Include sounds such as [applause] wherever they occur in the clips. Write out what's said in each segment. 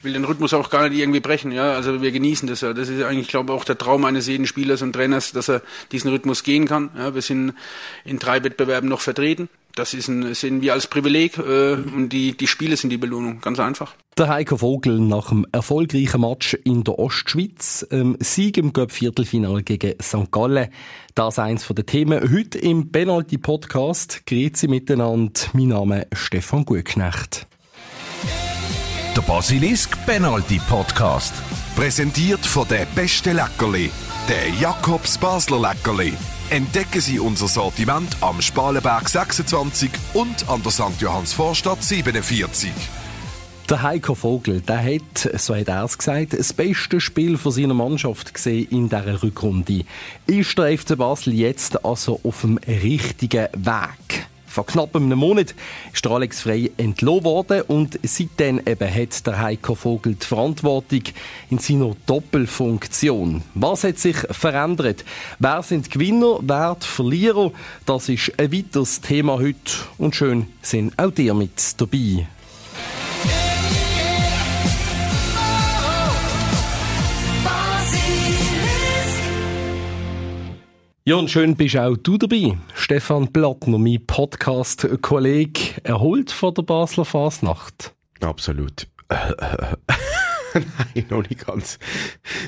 Ich will den Rhythmus auch gar nicht irgendwie brechen, ja. Also wir genießen das ja. Das ist eigentlich, glaube ich, auch der Traum eines jeden Spielers und Trainers, dass er diesen Rhythmus gehen kann. Ja, wir sind in drei Wettbewerben noch vertreten. Das ist ein, sehen wir als Privileg äh, und die, die Spiele sind die Belohnung. Ganz einfach. Der Heiko Vogel nach dem erfolgreichen Match in der Ostschweiz, ähm, Sieg im Cup-Viertelfinale gegen St. Gallen. Das eins der Themen heute im Penalty-Podcast. Grüezi miteinander. Mein Name ist Stefan Gutknecht. Der Basilisk Penalty Podcast. Präsentiert von der beste Leckerli, der Jakobs Basler Leckerli. Entdecken Sie unser Sortiment am Spalenberg 26 und an der St. Johanns Vorstadt 47. Der Heiko Vogel, der hat, so hat er es gesagt, das beste Spiel von seiner Mannschaft gesehen in dieser Rückrunde. Ist der FC Basel jetzt also auf dem richtigen Weg? Vor knapp einem Monat ist der Alex Frey entlohnt worden und seitdem eben hat der Heiko Vogel die Verantwortung in seiner Doppelfunktion. Was hat sich verändert? Wer sind Gewinner, wer die Verlierer? Das ist ein weiteres Thema heute und schön sind auch dir mit dabei. Ja, und schön bist auch du dabei. Stefan Plattner, mein Podcast-Kollege, erholt von der Basler Fasnacht. Absolut. [laughs] Nein, noch nicht ganz.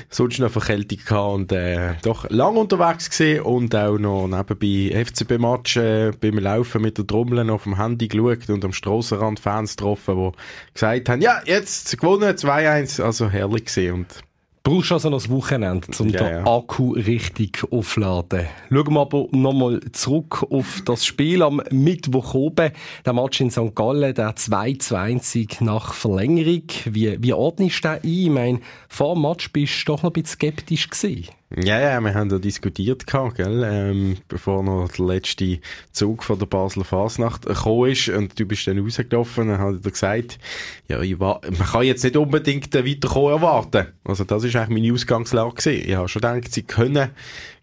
Sonst noch Verkältung gehabt und äh, doch lang unterwegs gesehen und auch noch nebenbei FCB-Match äh, beim Laufen mit der Trommel auf dem Handy geschaut und am Strassenrand Fans getroffen, die gesagt haben, ja, jetzt gewonnen, 2-1, also herrlich gesehen und Brauchst also noch das Wochenende, um ja, den. Akku richtig aufzuladen. Schauen wir aber nochmal zurück auf das Spiel am Mittwoch oben. Der Match in St. Gallen, der 2 zu 1 nach Verlängerung. Wie, wie ordnest du den ein? Ich meine, vor dem Match bist du doch noch ein bisschen skeptisch gewesen. Ja, ja, wir haben da diskutiert gehabt, gell, ähm, bevor noch der letzte Zug von der Basler Fasnacht gekommen ist und du bist dann rausgelaufen, dann hat er gesagt, ja, ich war, man kann jetzt nicht unbedingt weiterkommen erwarten. Also das ist eigentlich meine Ausgangslage gewesen. Ich habe schon gedacht, sie können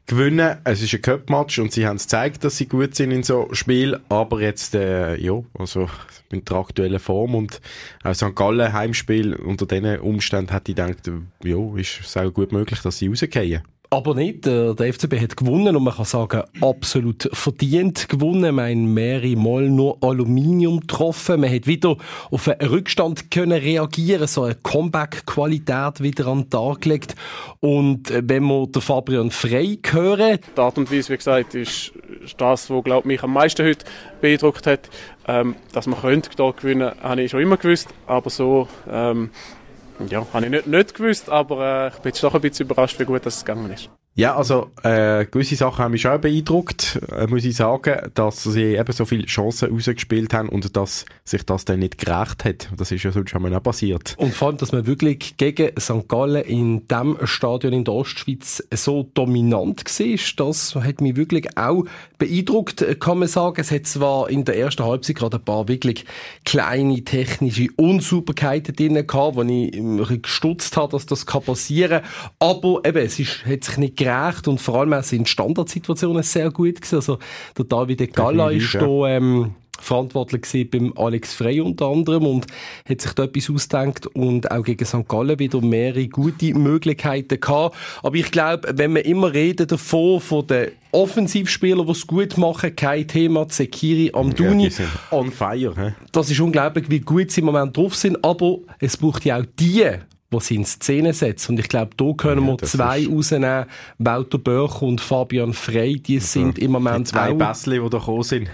gewinnen. Es ist ein Cup-Match und sie haben es gezeigt, dass sie gut sind in so Spiel. Aber jetzt, äh, ja, also mit der aktuellen Form und auch St. Gallen Heimspiel unter diesen Umständen hätte ich gedacht, ja, ist es auch gut möglich, dass sie rausgehen. Aber nicht. Der FCB hat gewonnen und man kann sagen, absolut verdient gewonnen. Man mehrere Mal nur Aluminium getroffen. Man hat wieder auf einen Rückstand können reagieren, so eine Comeback-Qualität wieder an den Tag gelegt. Und äh, wenn wir den Fabian Frey hören... Die Art und Weise, wie gesagt, ist das, was glaub, mich am meisten heute beeindruckt hat. Ähm, dass man könnte da gewinnen, habe ich schon immer gewusst. Aber so... Ähm, ja, habe ich nicht, nicht gewusst, aber äh, ich bin jetzt doch ein bisschen überrascht, wie gut das gegangen ist. Ja, also äh, gewisse Sachen haben mich schon beeindruckt, äh, muss ich sagen, dass sie eben so viele Chancen rausgespielt haben und dass sich das dann nicht gerecht hat. Das ist ja sonst schon mal auch passiert. Und vor allem, dass man wirklich gegen St. Gallen in dem Stadion in der Ostschweiz so dominant war, das hat mich wirklich auch beeindruckt, kann man sagen. Es hat zwar in der ersten Halbzeit gerade ein paar wirklich kleine technische Unsauberkeiten drin gehabt, wo ich gestutzt habe, dass das passieren kann, aber eben, es ist, hat sich nicht gerecht und vor allem auch sind Standardsituationen sehr gut gewesen. Also der David Galla ist da ähm, verantwortlich gewesen beim Alex Frey unter anderem und hat sich da etwas ausgedacht und auch gegen St. Gallen wieder mehrere gute Möglichkeiten gehabt. Aber ich glaube, wenn wir immer reden davon, von den Offensivspielern, die es gut machen, kein Thema, Zekiri, Amduni. Ja, on fire. He? Das ist unglaublich, wie gut sie im Moment drauf sind, aber es braucht ja auch die, die sie in Szene setzen. Und ich glaube, da können ja, wir zwei ist... rausnehmen. Walter Börch und Fabian Frey, die also, sind im Moment die zwei Bässli, die da gekommen sind.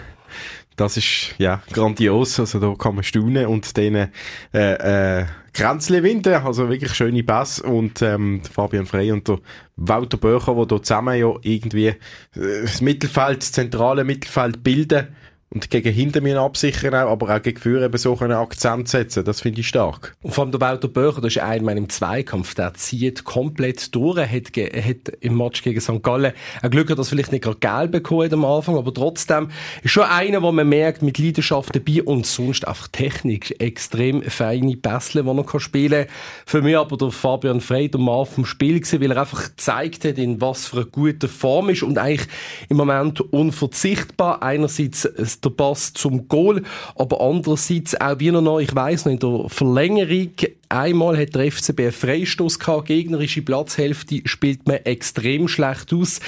Das ist, ja, grandios. Also da kann man staunen und denen, äh, äh, Grenzle winden. Also wirklich schöne Bass und, ähm, Fabian Frey und der Walter Börcher, die da zusammen ja irgendwie, äh, das Mittelfeld, das zentrale Mittelfeld bilden und gegen hinter mir absichern auch, aber auch gegen Führer eben so einen Akzent setzen. Das finde ich stark. Und vor allem der Walter Böcher, das ist einer im Zweikampf, der zieht komplett durch. Er hat, hat im Match gegen St. Gallen ein Glück dass er vielleicht nicht gerade gelb bekommen am Anfang, aber trotzdem ist schon einer, wo man merkt, mit Leidenschaft dabei und sonst einfach Technik, extrem feine Pässe, die er spielen kann. Für mich aber der Fabian Frey der Mann vom Spiel gewesen, weil er einfach gezeigt hat, in was für eine gute Form ist und eigentlich im Moment unverzichtbar. Einerseits der Pass zum Goal, aber andererseits auch wieder noch, ich weiss noch, in der Verlängerung einmal hat der FCB einen Freistoß gehabt, gegnerische Platzhälfte spielt man extrem schlecht aus,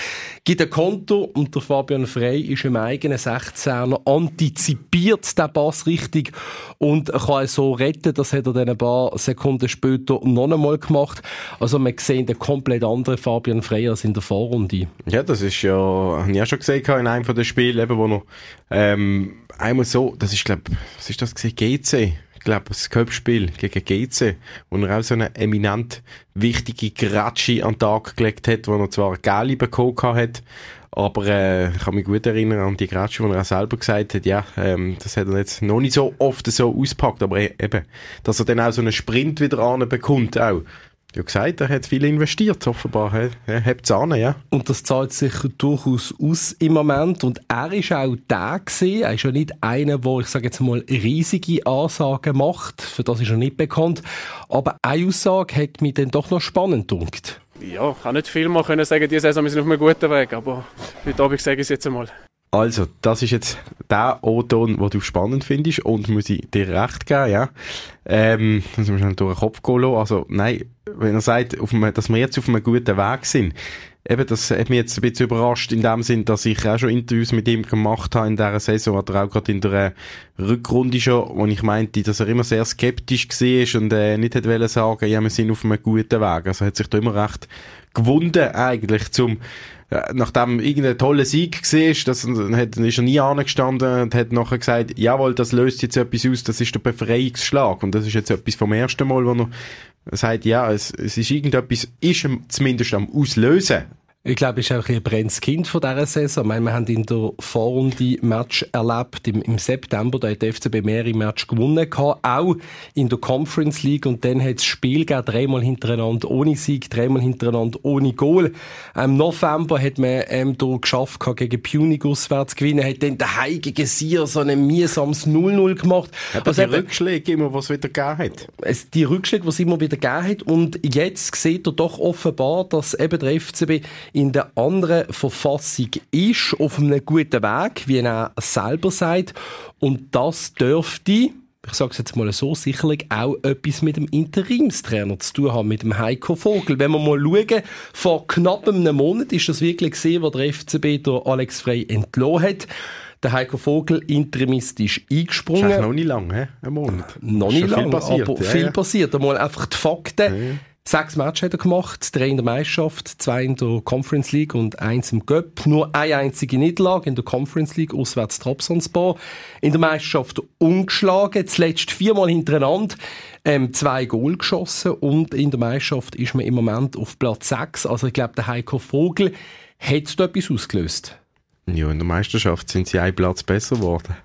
gibt ein Konto und der Fabian Frey ist im eigenen 16er, antizipiert den Pass richtig und kann so retten, das hat er dann ein paar Sekunden später noch einmal gemacht. Also man sieht einen komplett anderen Fabian Frey als in der Vorrunde. Ja, das ist ja, habe ich ja schon gesehen in einem von den Spielen, eben, wo noch ähm, einmal so, das ist glaube, was ist das gesehen, GC, glaube, das Köpfspiel gegen GC, wo er auch so eine eminent wichtige Gratschi an den Tag gelegt hat, wo er zwar Gali bekommen hat, aber äh, ich kann mich gut erinnern an die Gratschi, wo er auch selber gesagt hat, ja, ähm, das hat er jetzt noch nicht so oft so auspackt, aber e eben, dass er dann auch so einen Sprint wieder anbekommt, auch. Ja gesagt, er hat viel investiert, offenbar. Er hat es an, ja. Und das zahlt sich durchaus aus im Moment. Und er ist auch der gewesen. Er ist ja nicht einer, der, ich sage jetzt mal, riesige Ansagen macht. Für das ist er nicht bekannt. Aber eine Aussage hat mich dann doch noch spannend gedunkt. Ja, ich kann nicht viel mehr können sagen, diese Saison wir sind auf einem guten Weg. Aber heute Abend sage ich es jetzt einmal. Also, das ist jetzt der O-Ton, den du spannend findest und muss ich dir recht geben, ja. Ähm, das müssen wir durch den Kopf gehen lassen. Also, nein, wenn er sagt, auf einem, dass wir jetzt auf einem guten Weg sind, eben, das hat mich jetzt ein bisschen überrascht in dem Sinn, dass ich auch schon Interviews mit ihm gemacht habe in dieser Saison, oder auch gerade in der Rückrunde schon, wo ich meinte, dass er immer sehr skeptisch war und äh, nicht hätte sagen, ja, wir sind auf einem guten Weg. Also hat sich da immer recht gewunden eigentlich zum nachdem irgendein toller Sieg war, das, hat, ist er nie angestanden und hat nachher gesagt, jawohl, das löst jetzt etwas aus, das ist der Befreiungsschlag. Und das ist jetzt etwas vom ersten Mal, wo er sagt, ja, es, es ist irgendetwas, ist zumindest am Auslösen. Ich glaube, es ist auch ein brennendes Kind von dieser Saison. Ich meine, wir haben in der Vorrunde Match erlebt im, im September. Da hat der FCB mehrere Match gewonnen gehabt, auch in der Conference League. Und dann hat das Spiel gegeben, dreimal hintereinander ohne Sieg, dreimal hintereinander ohne Goal. Im November hat man ähm, da geschafft gehabt, gegen Punig auswärts zu gewinnen, hat dann daheim gegen Sier so ein mühsames 0-0 gemacht. Hat also die Rückschläge immer, was es wieder gegeben hat? Es, die Rückschläge, die es immer wieder gegeben hat. Und jetzt sieht er doch offenbar, dass eben der FCB in der anderen Verfassung ist, auf einem guten Weg, wie er selber sagt. Und das dürfte, ich sage es jetzt mal so, sicherlich auch etwas mit dem Interimstrainer zu tun haben, mit dem Heiko Vogel. Wenn wir mal schauen, vor knapp einem Monat ist das wirklich gesehen, wo der FCB der Alex Frey entlohnt hat. Der Heiko Vogel interimistisch eingesprungen. Das ist noch nicht lang, he? ein Monat. Noch nicht lang, aber ja, viel ja. passiert. Einmal einfach die Fakten. Ja. Sechs Matches hat er gemacht, drei in der Meisterschaft, zwei in der Conference League und eins im Göpp. Nur eine einzige Niederlage in der Conference League, auswärts Trabzonspor. In der Meisterschaft ungeschlagen, zuletzt viermal hintereinander ähm, zwei Goal geschossen und in der Meisterschaft ist man im Moment auf Platz sechs. Also ich glaube, der Heiko Vogel hat da etwas ausgelöst. Ja, in der Meisterschaft sind sie ein Platz besser geworden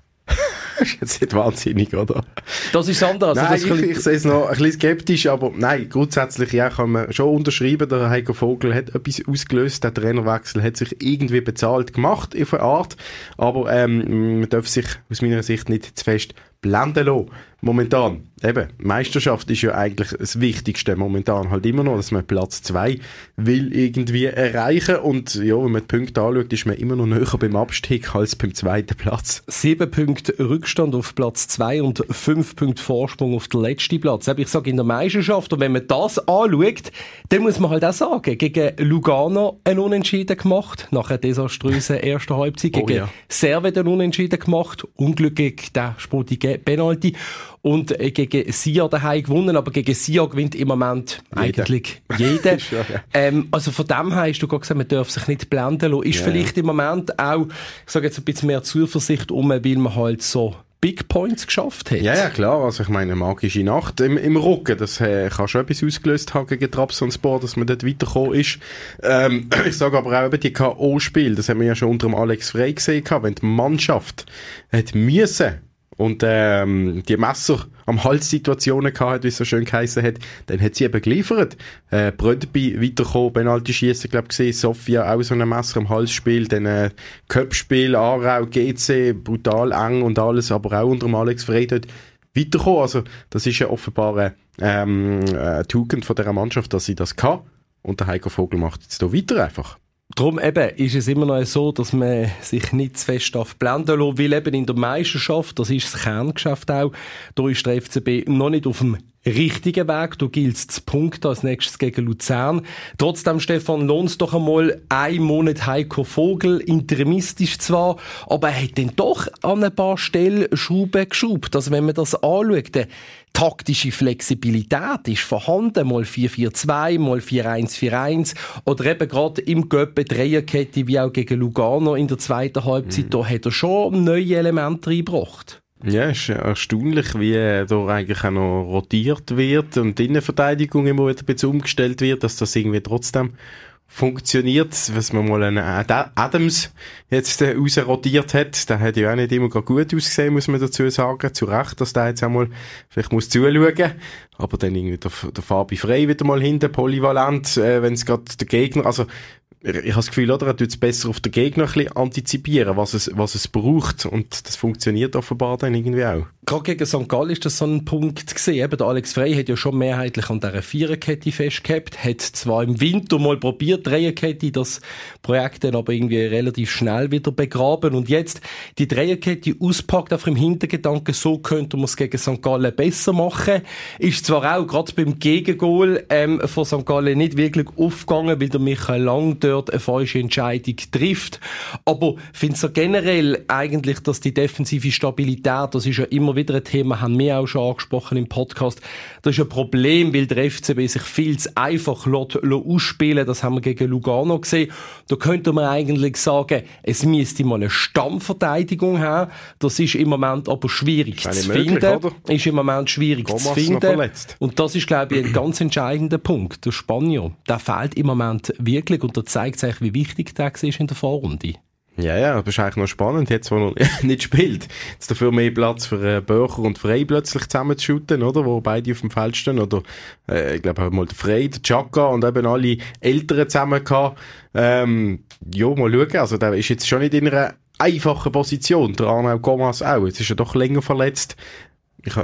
das ist jetzt nicht wahnsinnig, oder? Das ist anders. Nein, also ich, ich sehe es noch ein bisschen skeptisch, aber nein, grundsätzlich ja, kann man schon unterschreiben, der Heiko Vogel hat etwas ausgelöst, der Trainerwechsel hat sich irgendwie bezahlt gemacht, auf eine Art, aber ähm, man darf sich aus meiner Sicht nicht zu fest blenden lassen. Momentan, eben, Meisterschaft ist ja eigentlich das Wichtigste momentan halt immer noch, dass man Platz 2 will irgendwie erreichen und ja, wenn man die Punkte anschaut, ist man immer noch näher beim Abstieg als beim zweiten Platz. Sieben Punkte Rückstand auf Platz 2 und fünf Punkte Vorsprung auf den letzten Platz. Ich sage in der Meisterschaft und wenn man das anschaut, dann muss man halt auch sagen, gegen Lugano ein Unentschieden gemacht, nach einer desaströsen ersten Halbzeit, oh gegen oh, ja. Servet ein Unentschieden gemacht, unglücklich der sportige Penalty und äh, gegen Sia daheim gewonnen, aber gegen Sia gewinnt im Moment jeder. eigentlich [laughs] jeder. ja, ja. Ähm, also von dem her hast du gerade gesagt, man darf sich nicht blenden lassen. Ist ja, vielleicht im Moment auch, ich sage jetzt ein bisschen mehr Zuversicht um, weil man halt so Big Points geschafft hat. Ja, ja, klar. Also ich meine, magische Nacht im, im Rücken, das äh, kann schon etwas ausgelöst haben gegen Trabzonspor, dass man dort weitergekommen ist. Ähm, [clears throat] ich sage aber auch eben die K.O.-Spiel, das haben wir ja schon unter dem Alex Frey gesehen, wenn die Mannschaft hat müssen und ähm, die Messer am Hals Situationen gehabt, wie es so schön geheißen hat, dann hat sie eben geliefert. Äh, Bröderby weitergekommen, Penalty schießen, glaube ich, gesehen, Sofia auch so ein Messer am Hals spielt, dann äh, Köpfspiel, Aarau, GC, brutal eng und alles, aber auch unter dem Alex Frey dort weitergekommen. Also das ist ja offenbar eine, ähm, eine Tugend von dieser Mannschaft, dass sie das kann. Und der Heiko Vogel macht jetzt hier weiter einfach. Darum eben ist es immer noch so, dass man sich nicht zu fest blenden lässt, weil eben in der Meisterschaft, das ist das Kerngeschäft auch, da ist der FCB noch nicht auf dem richtigen Weg. Du giltst zu Punkt als nächstes gegen Luzern. Trotzdem, Stefan, lohnt doch einmal ein Monat Heiko Vogel, interimistisch zwar, aber er hat dann doch an ein paar Stellen Schrauben geschraubt. Also wenn man das anschaut, taktische Flexibilität ist vorhanden, mal 4-4-2, mal 4-1-4-1 oder eben gerade im Göppe Dreierkette wie auch gegen Lugano in der zweiten Halbzeit, mhm. da hat er schon neue Elemente reingebracht. Ja, es ist erstaunlich, wie da eigentlich auch noch rotiert wird und die Innenverteidigung immer wieder ein bisschen umgestellt wird, dass das irgendwie trotzdem funktioniert, was man mal einen Adams jetzt äh, rausrotiert hat, der hat ja auch nicht immer gut ausgesehen, muss man dazu sagen, zu Recht, dass der jetzt einmal vielleicht muss zuschauen, aber dann irgendwie der, der Fabi Frey wieder mal hinten, polyvalent, äh, wenn es gerade der Gegner, also ich habe das Gefühl, oder, er tut es besser auf den Gegner ein bisschen antizipieren, was es, was es braucht. Und das funktioniert offenbar dann irgendwie auch. Gerade gegen St. Gallen ist das so ein Punkt gesehen. Eben, der Alex Frey hat ja schon mehrheitlich an dieser Viererkette festgehabt, hat zwar im Winter mal probiert, Dreierkette, das Projekt dann aber irgendwie relativ schnell wieder begraben. Und jetzt die Dreierkette auspackt, einfach im Hintergedanken, so könnte man es gegen St. Gallen besser machen. Ist zwar auch gerade beim Gegengol ähm, von St. Gallen nicht wirklich aufgegangen, weil der Michael Lang dort eine falsche Entscheidung trifft. Aber finde so generell eigentlich, dass die defensive Stabilität, das ist ja immer wieder ein Thema, haben wir auch schon angesprochen im Podcast, das ist ein Problem, weil der FCB sich viel zu einfach lässt, lässt ausspielen Das haben wir gegen Lugano gesehen. Da könnte man eigentlich sagen, es müsste mal eine Stammverteidigung haben. Das ist im Moment aber schwierig zu möglich, finden. Oder? Ist im Moment schwierig Thomas zu finden. Und das ist, glaube ich, ein ganz entscheidender Punkt. Der Spanier, der fehlt im Moment wirklich und der zeigt zeigt eigentlich, wie wichtig der ist in der Vorrunde. Ja, ja, aber ist eigentlich noch spannend, jetzt, wo er [laughs] nicht spielt. Jetzt dafür mehr Platz für äh, Böcher und Frey plötzlich zusammen zu shooten, oder? Wo beide auf dem Feld stehen. Oder, äh, ich glaube, mal der Frey, der Chaka und eben alle Älteren zusammen gehabt. Ähm, ja, mal schauen. Also, der ist jetzt schon nicht in einer einfachen Position. Der Arnau Gomas auch. Jetzt ist er doch länger verletzt. Ich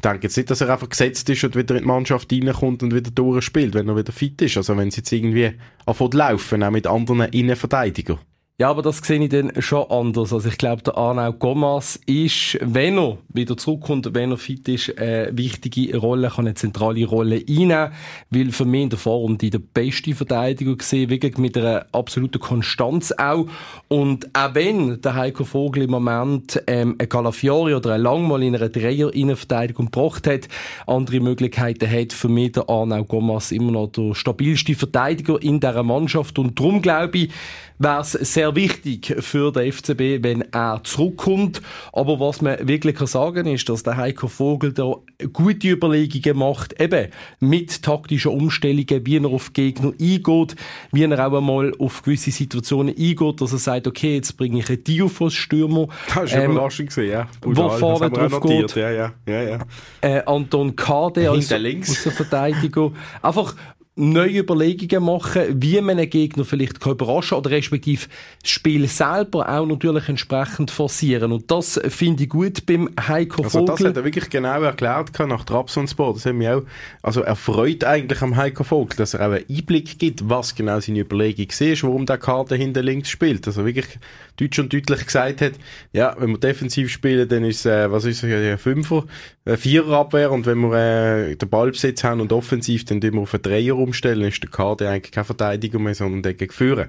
denke jetzt nicht, dass er einfach gesetzt ist und wieder in die Mannschaft reinkommt und wieder durchspielt, wenn er wieder fit ist. Also wenn sie jetzt irgendwie anfängt laufen, auch mit anderen Innenverteidigern. Ja, aber das sehe ich dann schon anders. Also ich glaube, der Arnau Gomas ist, wenn er wieder zurückkommt, wenn er fit ist, eine wichtige Rolle, kann eine zentrale Rolle einnehmen, weil für mich in der Vorrunde der beste Verteidiger gesehen, wirklich mit einer absoluten Konstanz auch. Und auch wenn der Heiko Vogel im Moment ähm, ein Calafiori oder ein Langmal in einer Dreier-Innenverteidigung gebracht hat, andere Möglichkeiten hat für mich der Arnau Gomas immer noch der stabilste Verteidiger in dieser Mannschaft. Und darum glaube ich, wäre es sehr wichtig für den FCB, wenn er zurückkommt. Aber was man wirklich kann sagen ist, dass der Heiko Vogel da gute Überlegungen macht, eben mit taktischen Umstellungen, wie er auf Gegner eingeht, wie er auch einmal auf gewisse Situationen eingeht, dass er sagt, okay, jetzt bringe ich einen Diofos-Stürmer. Das war ähm, überraschend ja. Wo vorne drauf geht. Ja, ja, ja, ja. Äh, Anton Kade als Verteidiger. [laughs] Einfach neue Überlegungen machen, wie man einen Gegner vielleicht kann überraschen oder respektive das Spiel selber auch natürlich entsprechend forcieren. Und das finde ich gut beim Heiko also Vogel. Also das hat er wirklich genau erklärt nach Trabzonspor. Das hat mich auch, also er freut eigentlich am Heiko Vogel, dass er auch einen Einblick gibt, was genau seine Überlegung ist, warum der Karte hinter links spielt. Also wirklich deutsch und deutlich gesagt hat, ja, wenn wir defensiv spielen, dann ist äh, was ist es, ein Fünfer, ein Vierer Abwehr und wenn wir äh, den Ballbesitz haben und offensiv, dann wir auf einen Dreier umstellen, ist der Kader eigentlich keine Verteidigung mehr, sondern der gegen Führen.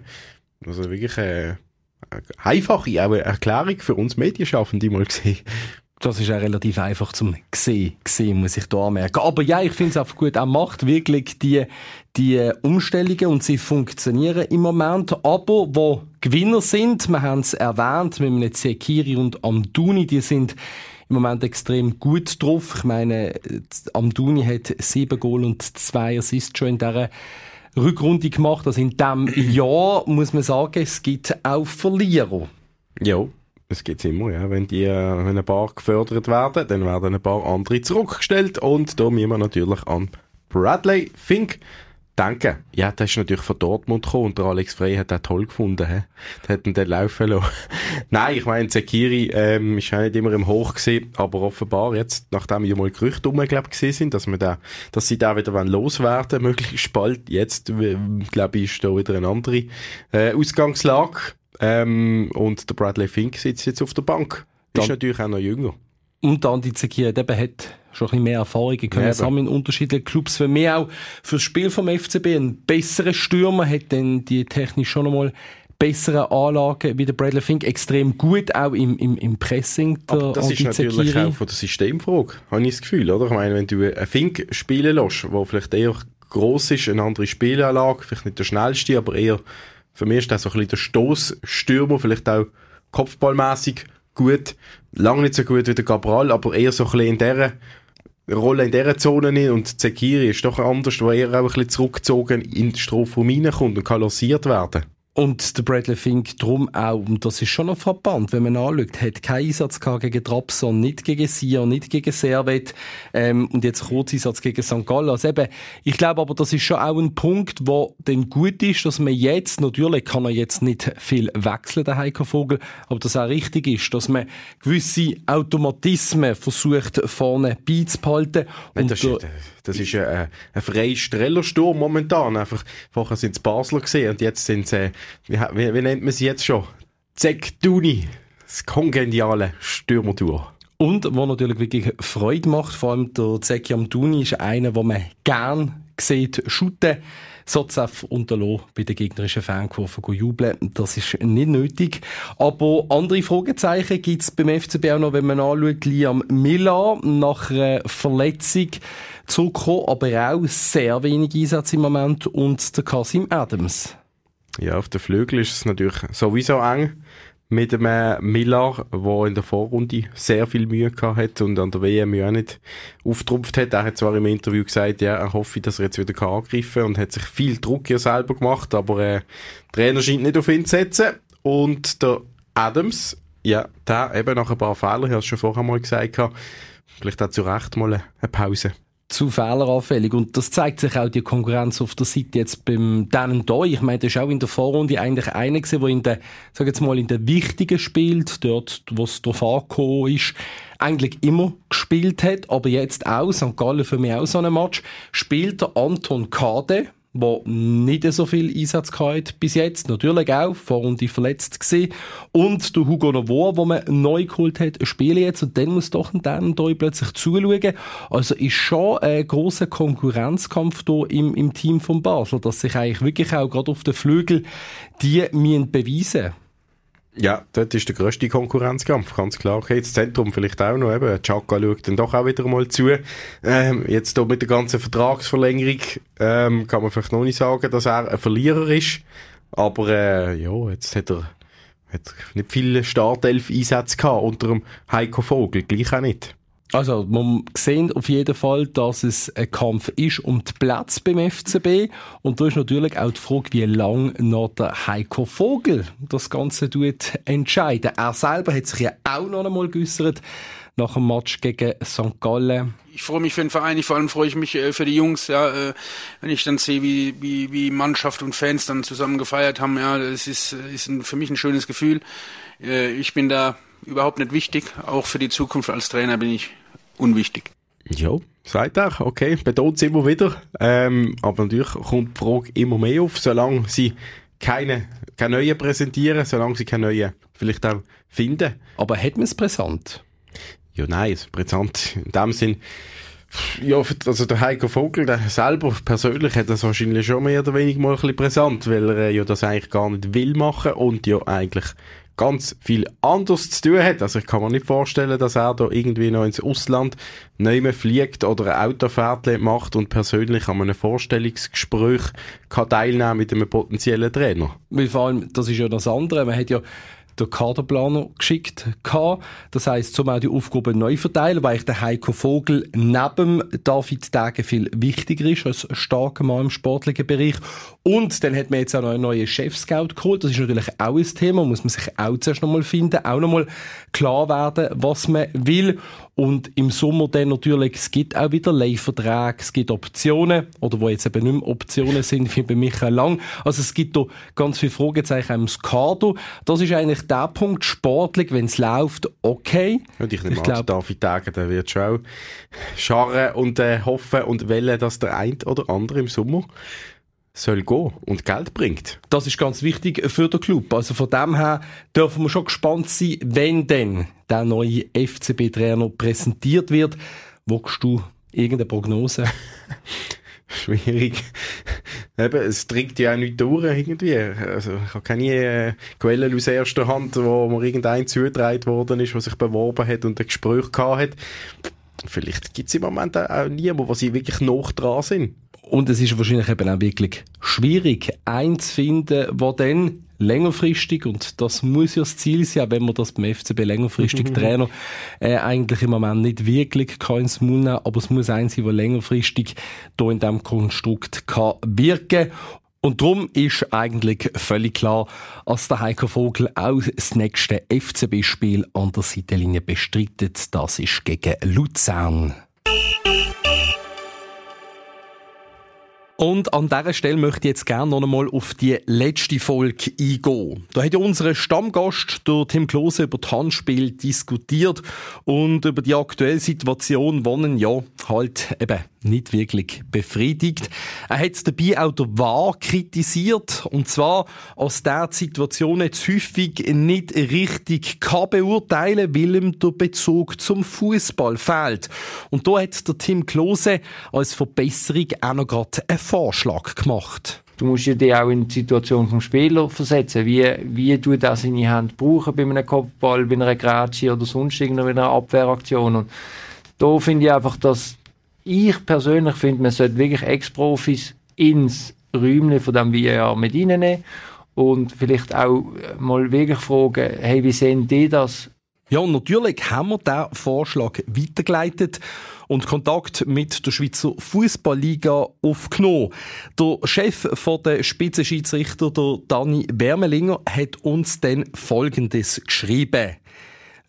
Also wirklich äh, eine einfache eine Erklärung für uns Medienschaffende mal gesehen. Das ist auch relativ einfach zum sehen, sehen muss ich da anmerken. Aber ja, ich finde es einfach gut. Er macht wirklich die, die Umstellungen und sie funktionieren im Moment. Aber wo Gewinner sind, wir haben es erwähnt, mit einem Zekiri und Amduni, die sind im Moment extrem gut drauf. Ich meine, Amduni hat sieben Goal und zwei Assists schon in dieser Rückrunde gemacht. Also in diesem Jahr muss man sagen, es gibt auch Verlierer. Ja, es gibt's immer, ja. Wenn die, wenn ein paar gefördert werden, dann werden ein paar andere zurückgestellt und da müssen wir natürlich an Bradley Fink denken. Ja, der ist natürlich von Dortmund gekommen und der Alex Frey hat den toll gefunden, hä? Der hat ihn dann laufen lassen. [laughs] Nein, ich meine, Zekiri, ähm, ist auch nicht immer im Hoch gewesen, aber offenbar jetzt, nachdem ja mal Gerüchte umgeklebt gewesen sind, dass wir da, dass sie da wieder loswerden möglichst bald, jetzt, glaube ich, ist da wieder eine andere, äh, Ausgangslage. Ähm, und der Bradley Fink sitzt jetzt auf der Bank. Ist natürlich auch noch jünger. Und dann die Zekir, der hat schon ein bisschen mehr Erfahrungen können sammeln in unterschiedlichen Clubs. Für mich auch fürs Spiel vom FCB ein besserer Stürmer, hat dann die technisch schon einmal bessere Anlagen wie der Bradley Fink, extrem gut auch im, im, im Pressing. Aber das ist natürlich auch von der Systemfrage, habe ich das Gefühl, oder? Ich meine, wenn du einen Fink spielen lässt, der vielleicht eher gross ist, eine andere Spielanlage, vielleicht nicht der schnellste, aber eher, für mich ist das so ein bisschen der Stoßstürmer, vielleicht auch kopfballmäßig gut, lange nicht so gut wie der Cabral, aber eher so ein bisschen in dieser Rolle in dieser Zone und Zekiri ist doch anders, wo er auch ein bisschen zurückgezogen in den Strafraum reinkommt und kann losiert werden. Und der Bradley Fink drum auch, und das ist schon noch verbannt, wenn man anschaut, hat keinen Einsatz gegen Trabzon, nicht gegen Sion, nicht gegen Servet, ähm, und jetzt Kurzeinsatz gegen St. Gallen. Also eben, ich glaube aber, das ist schon auch ein Punkt, wo dann gut ist, dass man jetzt, natürlich kann er jetzt nicht viel wechseln, der Heiko Vogel, aber dass auch richtig ist, dass man gewisse Automatismen versucht, vorne beizubehalten. Und das, ist, das ist ein, ein freier Strellersturm momentan. Einfach, vorher sind es Basler gesehen und jetzt sind sie, wie, wie, wie nennt man sie jetzt schon? Zeg Duni. Das kongeniale Stürmertour. Und was natürlich wirklich Freude macht, vor allem der Zeki Amduni ist einer, den man gern sieht, shooten. Sotzef unterlassen, bei den gegnerischen Fankurven jubeln. Das ist nicht nötig. Aber andere Fragezeichen gibt es beim FCB auch noch, wenn man anschaut, Liam Miller nach einer Verletzung zurückgekommen, aber auch sehr wenig Einsatz im Moment und der Kasim Adams. Ja, auf der Flügel ist es natürlich sowieso eng mit dem äh, Miller, der in der Vorrunde sehr viel Mühe gehabt hat und an der WM auch nicht auftrumpft hat. Er hat zwar im Interview gesagt, ja, er hoffe, dass er jetzt wieder angreifen kann und hat sich viel Druck hier selber gemacht, aber äh, der Trainer scheint nicht auf ihn zu setzen. Und der Adams, ja, der eben nach ein paar Fehlern, ich habe es schon vorher mal gesagt, vielleicht auch zu Recht mal eine Pause zu fehleranfällig. Und das zeigt sich auch die Konkurrenz auf der Seite jetzt beim Dan da. Ich meine, das ist auch in der Vorrunde eigentlich einer gewesen, der in der, sag jetzt mal, in der wichtigen spielt, dort, wo es drauf angekommen ist, eigentlich immer gespielt hat, aber jetzt auch, St. Gallen für mich auch so ein Match, spielt der Anton Kade, der nicht so viel Einsatz hatte bis jetzt. Natürlich auch, vor und die verletzt gewesen. Und der Hugo Novoa, den man neu geholt hat, spielt jetzt und dann muss doch ein Dan plötzlich zuschauen. Also ist schon ein grosser Konkurrenzkampf hier im, im Team von Basel, dass sich eigentlich wirklich auch gerade auf den Flügel die müssen beweisen ja, dort ist der grösste Konkurrenzkampf, ganz klar. Okay, das Zentrum vielleicht auch noch, eben, Chaka schaut dann doch auch wieder mal zu. Ähm, jetzt hier mit der ganzen Vertragsverlängerung ähm, kann man vielleicht noch nicht sagen, dass er ein Verlierer ist, aber äh, ja, jetzt hat er hat nicht viele Startelf-Einsätze gehabt unter dem Heiko Vogel, gleich auch nicht. Also, man sieht auf jeden Fall, dass es ein Kampf ist um den Platz beim FCB. Und da ist natürlich auch die Frage, wie lange noch der Heiko Vogel das Ganze tut. Er selber hat sich ja auch noch einmal geäussert nach dem Match gegen St. Gallen. Ich freue mich für den Verein, vor allem freue ich mich äh, für die Jungs, ja, äh, wenn ich dann sehe, wie, wie, wie Mannschaft und Fans dann zusammen gefeiert haben, ja, das ist, äh, ist ein, für mich ein schönes Gefühl. Ich bin da überhaupt nicht wichtig, auch für die Zukunft als Trainer bin ich unwichtig. Ja, sagt er, okay, betont es immer wieder. Ähm, aber natürlich kommt die Frage immer mehr auf, solange sie keine, keine neuen präsentieren, solange sie keine neuen vielleicht auch finden. Aber hat man es präsent? Ja, nein, präsent in dem Sinn, ja, also der Heiko Vogel, der selber persönlich hat das wahrscheinlich schon mehr oder weniger mal ein bisschen präsent, weil er ja das eigentlich gar nicht will machen und ja eigentlich ganz viel anders zu tun hat. Also ich kann mir nicht vorstellen, dass er da irgendwie noch ins Ausland neu fliegt oder ein Autofahrt macht und persönlich an einem Vorstellungsgespräch kann teilnehmen mit einem potenziellen Trainer. Weil vor allem, das ist ja das andere, man hat ja der Kaderplaner geschickt gehabt. Das heisst, zum auch die Aufgaben neu verteilen, weil ich der Heiko Vogel neben David Degen viel wichtiger ist als starker Mann im sportlichen Bereich. Und dann hat man jetzt auch noch einen neuen Chef-Scout geholt. Das ist natürlich auch ein Thema, muss man sich auch zuerst nochmal finden, auch nochmal klar werden, was man will. Und im Sommer dann natürlich, es gibt auch wieder Leihverträge, es gibt Optionen, oder wo jetzt eben nicht mehr Optionen sind, wie bei Michael Lang. Also es gibt da ganz viele Fragezeichen im Kader. Das ist eigentlich der Punkt, sportlich, wenn es läuft, okay. Und ich nehme ich glaub, David Tage, der wird schon auch scharren und äh, hoffen und wollen, dass der ein oder andere im Sommer soll gehen und Geld bringt. Das ist ganz wichtig für den Club. Also von dem her dürfen wir schon gespannt sein, wenn denn der neue FCB-Trainer präsentiert wird. Wogst du irgendeine Prognose? [laughs] Schwierig. Eben, es trinkt ja auch nicht durch irgendwie. Also, ich habe keine äh, Quellen aus erster Hand, wo mir irgendein zugetragen worden ist, der sich beworben hat und ein Gespräch gehabt hat. Vielleicht gibt es im Moment auch niemanden, wo sie wirklich noch dran sind. Und es ist wahrscheinlich eben auch wirklich schwierig, einen zu finden, der dann längerfristig, und das muss ja das Ziel sein, wenn man das beim FCB längerfristig [laughs] Trainer äh, eigentlich im Moment nicht wirklich kann ins Mund nehmen, aber es muss ein sein, der längerfristig hier in diesem Konstrukt kann wirken und darum ist eigentlich völlig klar, dass der Heiko Vogel auch das nächste FCB-Spiel an der Seitenlinie bestreitet. Das ist gegen Luzern. Und an dieser Stelle möchte ich jetzt gerne noch einmal auf die letzte Folge eingehen. Da hat ja unser Stammgast, der Tim Klose, über das Handspiel diskutiert und über die aktuelle Situation, wonnen ja halt eben nicht wirklich befriedigt. Er hat dabei auch der Wahr kritisiert, und zwar, als der Situation jetzt häufig nicht richtig kann beurteilen, weil ihm der Bezug zum Fußball fehlt. Und da hat der Tim Klose als Verbesserung auch noch gerade einen Vorschlag gemacht. Du musst ja dich auch in die Situation vom Spieler versetzen. Wie, wie du das in Hand brauchen bei einem Kopfball, bei einer Grätsche oder sonst irgendeiner Abwehraktion. Und da finde ich einfach, dass ich persönlich finde, man sollte wirklich Ex-Profis ins Räumchen von dem VR mit reinnehmen und vielleicht auch mal wirklich fragen, hey, wie sehen die das? Ja, und natürlich haben wir diesen Vorschlag weitergeleitet und Kontakt mit der Schweizer Fußballliga aufgenommen. Der Chef der Spitzenschiedsrichter, der Dani Wermelinger, hat uns dann Folgendes geschrieben.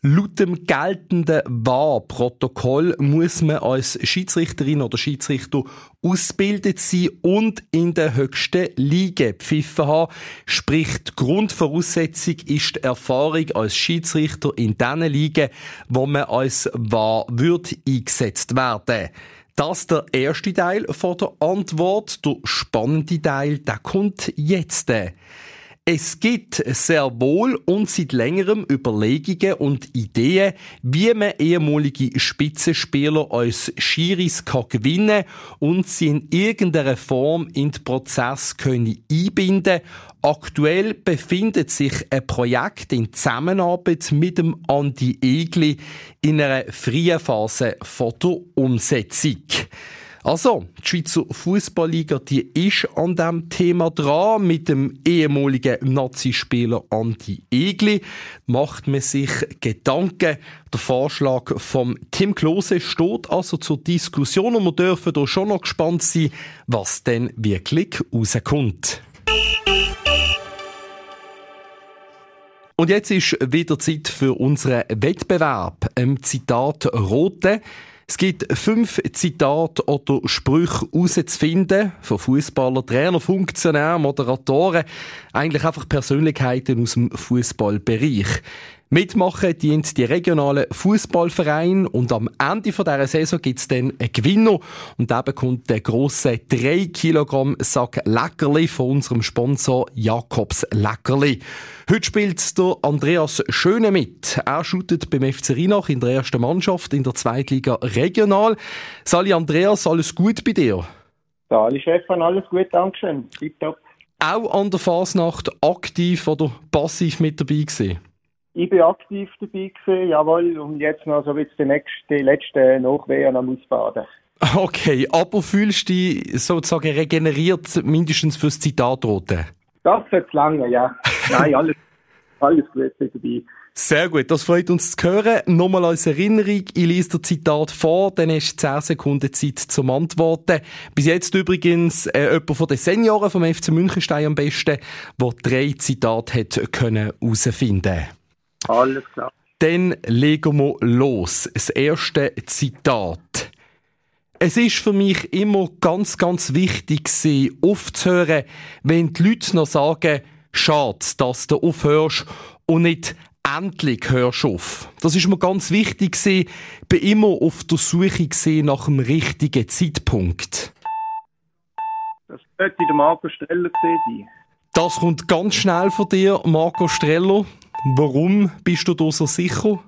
Laut dem geltenden WAR-Protokoll muss man als Schiedsrichterin oder Schiedsrichter ausgebildet sein und in der höchsten Liga pfiffen haben. Sprich, die Grundvoraussetzung ist die Erfahrung als Schiedsrichter in diesen Ligen, wo man als WAR wird eingesetzt werden. Das ist der erste Teil der Antwort. Der spannende Teil, der kommt jetzt. Es gibt sehr wohl und seit längerem Überlegungen und Ideen, wie man ehemalige Spitzenspieler als Schiris kann und sie in irgendeiner Form in den Prozess können einbinden Aktuell befindet sich ein Projekt in Zusammenarbeit mit dem Andi Egli in einer frühen Phase von der Umsetzung. Also, die Schweizer Fußballliga, die ist an dem Thema dran. Mit dem ehemaligen Nazi-Spieler Andi Egli macht man sich Gedanken. Der Vorschlag vom Tim Klose steht also zur Diskussion und wir dürfen da schon noch gespannt sein, was denn wirklich rauskommt. Und jetzt ist wieder Zeit für unseren Wettbewerb. Im Zitat Rote. Es gibt fünf Zitate oder Sprüche herauszufinden von Fußballer, Trainer, Funktionären, Moderatoren, eigentlich einfach Persönlichkeiten aus dem Fußballbereich. Mitmachen dient die regionalen Fußballvereine und am Ende von dieser Saison gibt es dann einen Gewinner und der bekommt den grossen 3 Kilogramm Sack Leckerli von unserem Sponsor Jakobs Leckerli. Heute spielt der Andreas Schöne mit. Er shootet beim FC Rheinach in der ersten Mannschaft in der Zweitliga regional. Sali Andreas, alles gut bei dir? Sali Stefan, alles gut, Dankeschön. Tipptopp. Auch an der Fasnacht aktiv oder passiv mit dabei gewesen? Ich bin aktiv dabei gewesen, jawohl, und jetzt noch so wie die nächste, letzte Nachwehen am Ausbaden. [laughs] Okay, aber fühlst du dich sozusagen regeneriert, mindestens fürs Zitat rote? Das wird lange, ja. [laughs] Nein, alles, alles gut dabei. Sehr gut, das freut uns zu hören. Nochmal als Erinnerung, ich lese das Zitat vor, dann hast du 10 Sekunden Zeit zum Antworten. Bis jetzt übrigens äh, jemand von den Senioren vom FC Münchenstein am besten, der drei Zitate hat können herausfinden alles klar. Dann legen wir los. Das erste Zitat. Es ist für mich immer ganz, ganz wichtig gewesen, aufzuhören, wenn die Leute noch sagen, schade, dass du aufhörst und nicht endlich hörst auf. Das ist mir ganz wichtig gewesen, bin immer auf der Suche nach dem richtigen Zeitpunkt. Das Das sollte der Marco Streller sein. Das kommt ganz schnell von dir, Marco Streller. Warum bist du da so sicher?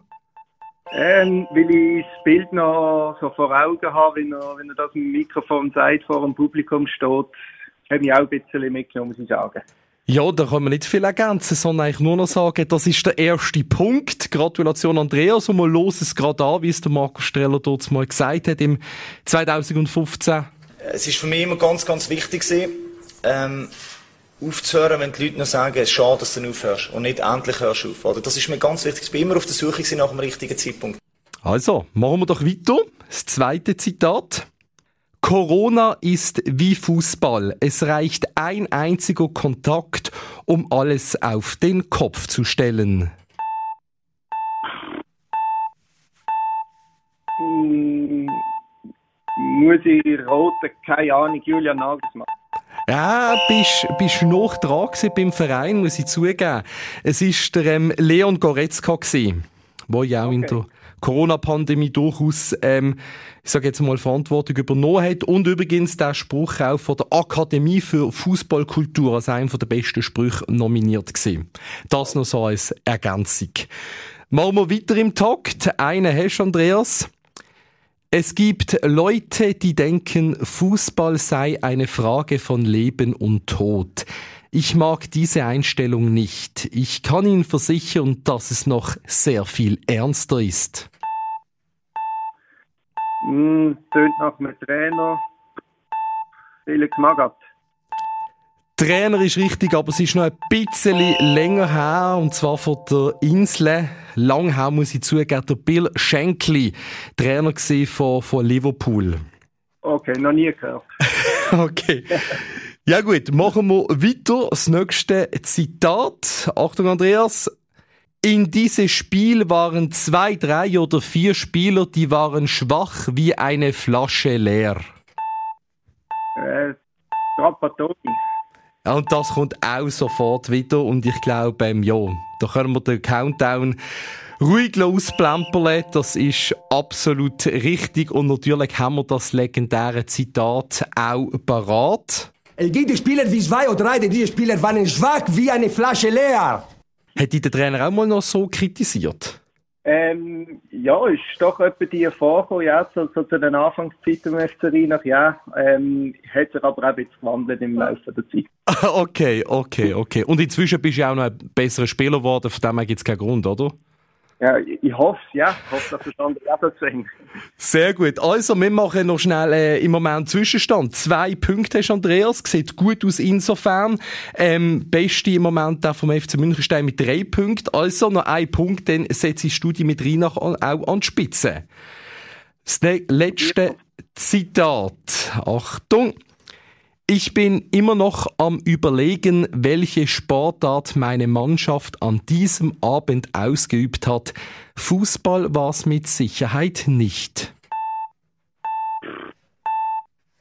Ähm, weil ich das Bild noch so vor Augen habe, wenn er, wenn er das im Mikrofon sagt, vor dem Publikum steht, hat mich auch ein bisschen mitgenommen, muss ich sagen. Ja, da kann man nicht viel ergänzen, sondern eigentlich nur noch sagen, das ist der erste Punkt. Gratulation Andreas und wir los es gerade an, wie es der Marco Streller dort mal gesagt hat im 2015. Es ist für mich immer ganz, ganz wichtig gewesen, ähm, aufzuhören, wenn die Leute noch sagen, es ist schade, dass du aufhörst und nicht endlich hörst du auf. Oder? Das ist mir ganz wichtig. Ich bin immer auf der Suche nach dem richtigen Zeitpunkt. Also, machen wir doch weiter. Das zweite Zitat. Corona ist wie Fußball. Es reicht ein einziger Kontakt, um alles auf den Kopf zu stellen. Hm, muss ich roten, keine Ahnung, Julian Nagelsmann. Ja, bist, bist noch dran beim Verein, muss ich zugeben. Es ist der ähm, Leon Goretzka gewesen, wo ja auch okay. in der Corona-Pandemie durchaus, ähm, ich sage jetzt mal, Verantwortung übernommen hat. Und übrigens der Spruch auch von der Akademie für Fußballkultur als einer der besten Sprüche nominiert gewesen. Das noch so als Ergänzung. Machen wir weiter im Takt. Einen hast du, Andreas. Es gibt Leute, die denken, Fußball sei eine Frage von Leben und Tod. Ich mag diese Einstellung nicht. Ich kann Ihnen versichern, dass es noch sehr viel ernster ist. Mm, tönt nach einem Trainer. Felix Magath. Trainer ist richtig, aber es ist noch ein bisschen länger her, und zwar von der Insel. Lang her, muss ich zugeben, der Bill Shankly, Trainer von, von Liverpool. Okay, noch nie gehört. [laughs] okay. Ja gut, machen wir weiter. Das nächste Zitat. Achtung, Andreas. In diesem Spiel waren zwei, drei oder vier Spieler, die waren schwach wie eine Flasche leer. Äh, Trapattoni. Und das kommt auch sofort wieder. Und ich glaube, ähm, ja, da können wir den Countdown ruhig ausplempern. Das ist absolut richtig. Und natürlich haben wir das legendäre Zitat auch parat. Es gibt Spieler wie zwei oder drei, diese Spieler waren schwach wie eine Flasche leer. Hat der Trainer auch mal noch so kritisiert? Ähm, ja, ist doch etwa die vorgekommen, ja, so, so zu den Anfangszeiten im FC Rheinach, ja. Ähm, hat sich aber auch ein bisschen gewandelt im Laufe der Zeit. [laughs] okay, okay, okay. Und inzwischen bist du auch noch ein besserer Spieler geworden, von dem gibt es keinen Grund, oder? Ja, ich hoffe ja. Ich hoffe, dass es andere auch sehen. Sehr gut. Also, wir machen noch schnell äh, im Moment Zwischenstand. Zwei Punkte hast Andreas. Sieht gut aus insofern. Ähm, beste im Moment auch vom FC Münchenstein mit drei Punkten. Also, noch ein Punkt, dann setzt die mit Rheinach auch an die Spitze. Das letzte Zitat. Achtung. Ich bin immer noch am Überlegen, welche Sportart meine Mannschaft an diesem Abend ausgeübt hat. Fußball war es mit Sicherheit nicht.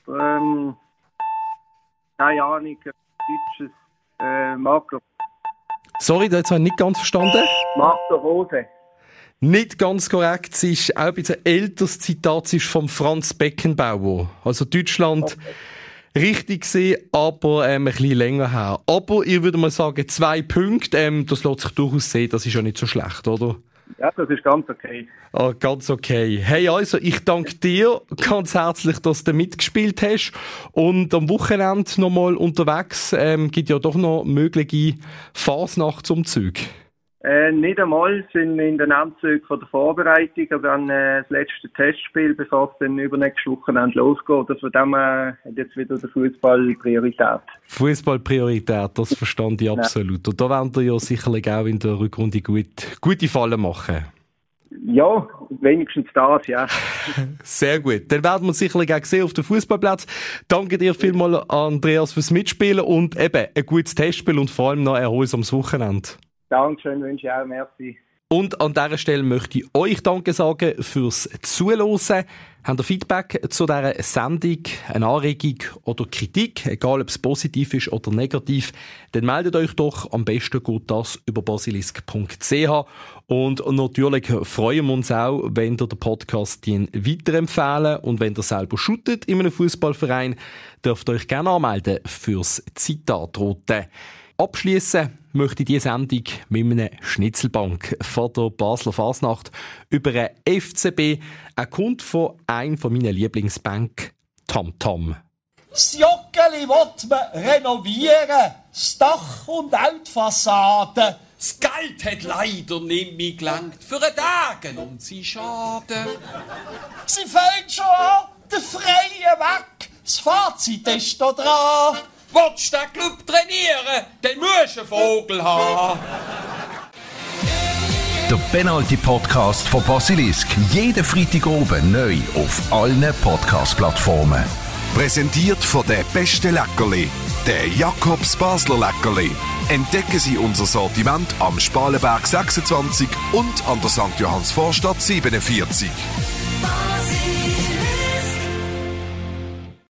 Ähm, keine Ahnung, deutsches äh, Marco. Sorry, das habe ich nicht ganz verstanden. Marco Rose. Nicht ganz korrekt, es ist auch ein bisschen älteres Zitat, es ist von Franz Beckenbauer. Also Deutschland. Okay richtig gesehen, aber ähm, ein bisschen länger her. Aber ich würde mal sagen, zwei Punkte, ähm, das lässt sich durchaus sehen, das ist ja nicht so schlecht, oder? Ja, das ist ganz okay. Ah, ganz okay. Hey, also, ich danke dir ganz herzlich, dass du mitgespielt hast. Und am Wochenende nochmal unterwegs, ähm, gibt ja doch noch mögliche Fasnachtsumzüge. Äh, nicht einmal sind in den Anzügen von der Vorbereitung, aber dann äh, das letzte Testspiel, bevor es dann übernächste Wochenende losgeht. Also von dem äh, hat jetzt wieder der Fußball Priorität. Fußball Priorität, das verstand ich absolut. Und da werden wir ja sicherlich auch in der Rückrunde gut, gute Fallen machen. Ja, wenigstens das, ja. [laughs] Sehr gut. Dann werden wir sicherlich auch sehen auf dem Fußballplatz. Danke dir vielmals, Andreas, fürs Mitspielen und eben ein gutes Testspiel und vor allem noch ein erholsames Wochenende. Dankeschön, wünsche ich auch. Merci. Und an dieser Stelle möchte ich euch Danke sagen fürs Zuhören. Habt ihr Feedback zu dieser Sendung, eine Anregung oder Kritik, egal ob es positiv ist oder negativ, dann meldet euch doch. Am besten geht das über basilisk.ch. Und natürlich freuen wir uns auch, wenn ihr den Podcast weiterempfehlen und wenn ihr selber shootet in einem Fußballverein, dürft ihr euch gerne anmelden fürs Zitatrote. Abschließen möchte ich diese Sendung mit einem Schnitzelbank von der Basler Fasnacht über einen FCB, ein Kunde von einem von meinen Lieblingsbank, Tam Tam. Das Joggeli will man renovieren, das Dach und auch die Fassade. Das Geld hat leider nicht mehr gelangt für einen Tag und sie schaden. Sie fängt schon an, der Freie weg. Das Fazit ist da dran. Willst du den Club trainieren, dann musst du einen Vogel haben. Der Penalty Podcast von Basilisk. Jeden Freitag oben neu auf allen Podcast-Plattformen. Präsentiert von der beste Leckerli, der Jakobs Basler Leckerli. Entdecken Sie unser Sortiment am Spalenberg 26 und an der St. Johanns Vorstadt 47.